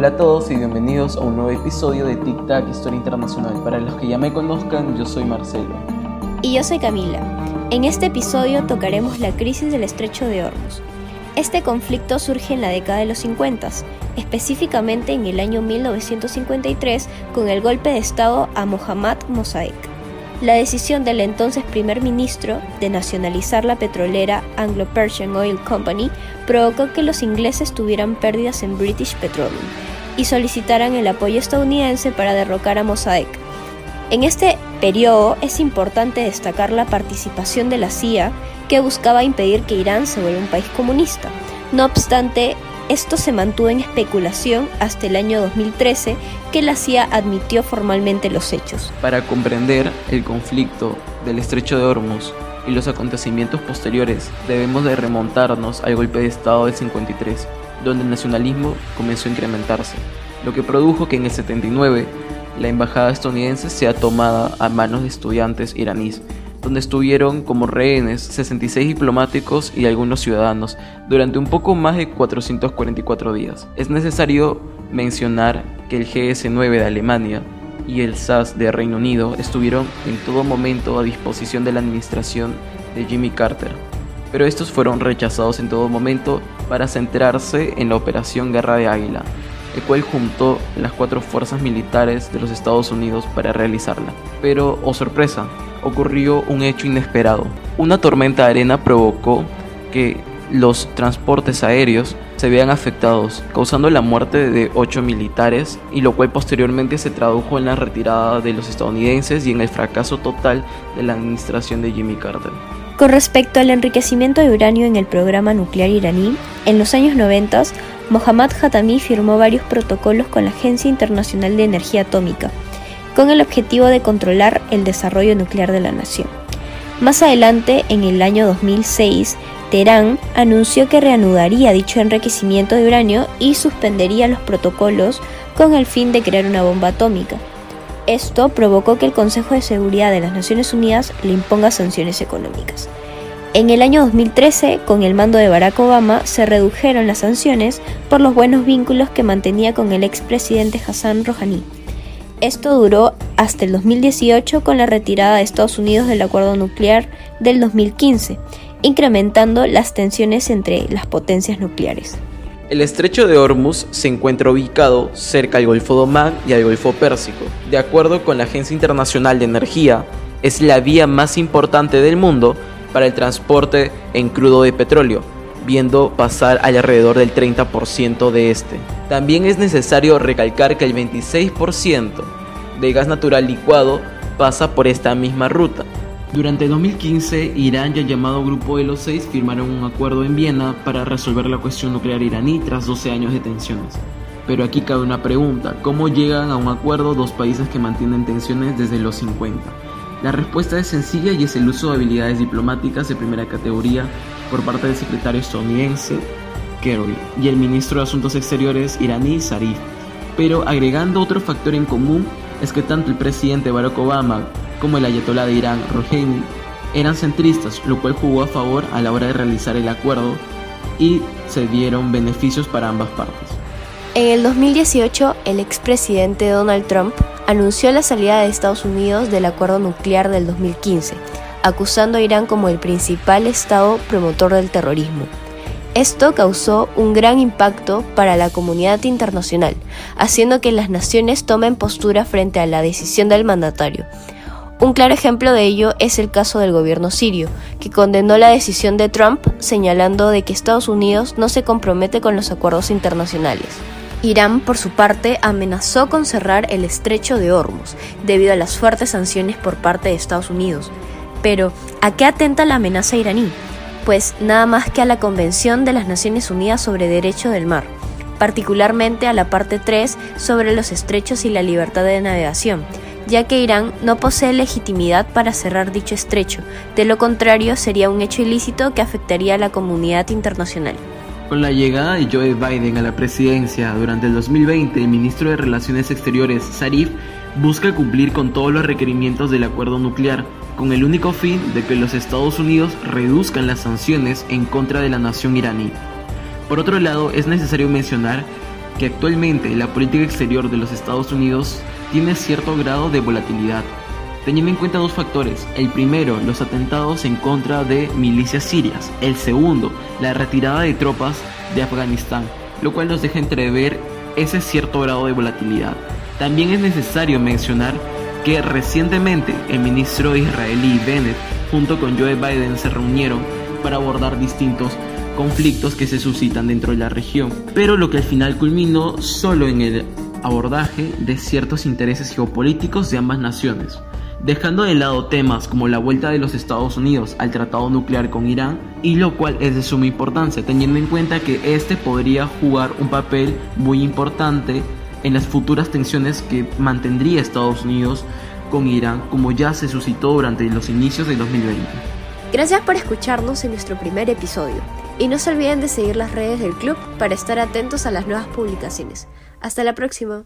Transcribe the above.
Hola a todos y bienvenidos a un nuevo episodio de Tic Tac Historia Internacional. Para los que ya me conozcan, yo soy Marcelo. Y yo soy Camila. En este episodio tocaremos la crisis del estrecho de Hormuz. Este conflicto surge en la década de los 50, específicamente en el año 1953 con el golpe de Estado a Mohammad Mossadegh. La decisión del entonces primer ministro de nacionalizar la petrolera Anglo-Persian Oil Company provocó que los ingleses tuvieran pérdidas en British Petroleum y solicitaran el apoyo estadounidense para derrocar a Mossadegh. En este periodo es importante destacar la participación de la CIA que buscaba impedir que Irán se vuelva un país comunista. No obstante, esto se mantuvo en especulación hasta el año 2013 que la CIA admitió formalmente los hechos. Para comprender el conflicto del estrecho de Hormuz y los acontecimientos posteriores, debemos de remontarnos al golpe de Estado del 53, donde el nacionalismo comenzó a incrementarse, lo que produjo que en el 79 la embajada estadounidense sea tomada a manos de estudiantes iraníes donde estuvieron como rehenes 66 diplomáticos y algunos ciudadanos durante un poco más de 444 días. Es necesario mencionar que el GS-9 de Alemania y el SAS de Reino Unido estuvieron en todo momento a disposición de la administración de Jimmy Carter, pero estos fueron rechazados en todo momento para centrarse en la Operación Guerra de Águila, el cual juntó las cuatro fuerzas militares de los Estados Unidos para realizarla. Pero, oh sorpresa, ocurrió un hecho inesperado. Una tormenta de arena provocó que los transportes aéreos se vean afectados, causando la muerte de ocho militares, y lo cual posteriormente se tradujo en la retirada de los estadounidenses y en el fracaso total de la administración de Jimmy Carter. Con respecto al enriquecimiento de uranio en el programa nuclear iraní, en los años 90, Mohammad Khatami firmó varios protocolos con la Agencia Internacional de Energía Atómica, con el objetivo de controlar el desarrollo nuclear de la nación. Más adelante, en el año 2006, Teherán anunció que reanudaría dicho enriquecimiento de uranio y suspendería los protocolos con el fin de crear una bomba atómica. Esto provocó que el Consejo de Seguridad de las Naciones Unidas le imponga sanciones económicas. En el año 2013, con el mando de Barack Obama, se redujeron las sanciones por los buenos vínculos que mantenía con el expresidente Hassan Rouhani. Esto duró hasta el 2018 con la retirada de Estados Unidos del acuerdo nuclear del 2015, incrementando las tensiones entre las potencias nucleares. El estrecho de Hormuz se encuentra ubicado cerca al Golfo de Omán y al Golfo Pérsico. De acuerdo con la Agencia Internacional de Energía, es la vía más importante del mundo para el transporte en crudo de petróleo, viendo pasar alrededor del 30% de este. También es necesario recalcar que el 26% de gas natural licuado pasa por esta misma ruta. Durante 2015, Irán y el llamado Grupo de los Seis firmaron un acuerdo en Viena para resolver la cuestión nuclear iraní tras 12 años de tensiones. Pero aquí cabe una pregunta, ¿cómo llegan a un acuerdo dos países que mantienen tensiones desde los 50? La respuesta es sencilla y es el uso de habilidades diplomáticas de primera categoría por parte del secretario estadounidense Kerry y el ministro de Asuntos Exteriores iraní Zarif. Pero agregando otro factor en común es que tanto el presidente Barack Obama como el ayatolá de Irán Rouhani eran centristas, lo cual jugó a favor a la hora de realizar el acuerdo y se dieron beneficios para ambas partes. En el 2018, el expresidente Donald Trump anunció la salida de Estados Unidos del acuerdo nuclear del 2015, acusando a Irán como el principal estado promotor del terrorismo. Esto causó un gran impacto para la comunidad internacional, haciendo que las naciones tomen postura frente a la decisión del mandatario. Un claro ejemplo de ello es el caso del gobierno sirio, que condenó la decisión de Trump señalando de que Estados Unidos no se compromete con los acuerdos internacionales. Irán, por su parte, amenazó con cerrar el estrecho de Hormuz debido a las fuertes sanciones por parte de Estados Unidos. Pero, ¿a qué atenta la amenaza iraní? Pues nada más que a la Convención de las Naciones Unidas sobre Derecho del Mar, particularmente a la parte 3 sobre los estrechos y la libertad de navegación, ya que Irán no posee legitimidad para cerrar dicho estrecho, de lo contrario sería un hecho ilícito que afectaría a la comunidad internacional. Con la llegada de Joe Biden a la presidencia durante el 2020, el ministro de Relaciones Exteriores, Zarif, busca cumplir con todos los requerimientos del acuerdo nuclear, con el único fin de que los Estados Unidos reduzcan las sanciones en contra de la nación iraní. Por otro lado, es necesario mencionar que actualmente la política exterior de los Estados Unidos tiene cierto grado de volatilidad, teniendo en cuenta dos factores. El primero, los atentados en contra de milicias sirias. El segundo, la retirada de tropas de Afganistán, lo cual nos deja entrever ese cierto grado de volatilidad. También es necesario mencionar que recientemente el ministro israelí Bennett junto con Joe Biden se reunieron para abordar distintos conflictos que se suscitan dentro de la región, pero lo que al final culminó solo en el abordaje de ciertos intereses geopolíticos de ambas naciones, dejando de lado temas como la vuelta de los Estados Unidos al tratado nuclear con Irán, y lo cual es de suma importancia, teniendo en cuenta que este podría jugar un papel muy importante en las futuras tensiones que mantendría Estados Unidos con Irán, como ya se suscitó durante los inicios de 2020. Gracias por escucharnos en nuestro primer episodio y no se olviden de seguir las redes del club para estar atentos a las nuevas publicaciones. Hasta la próxima.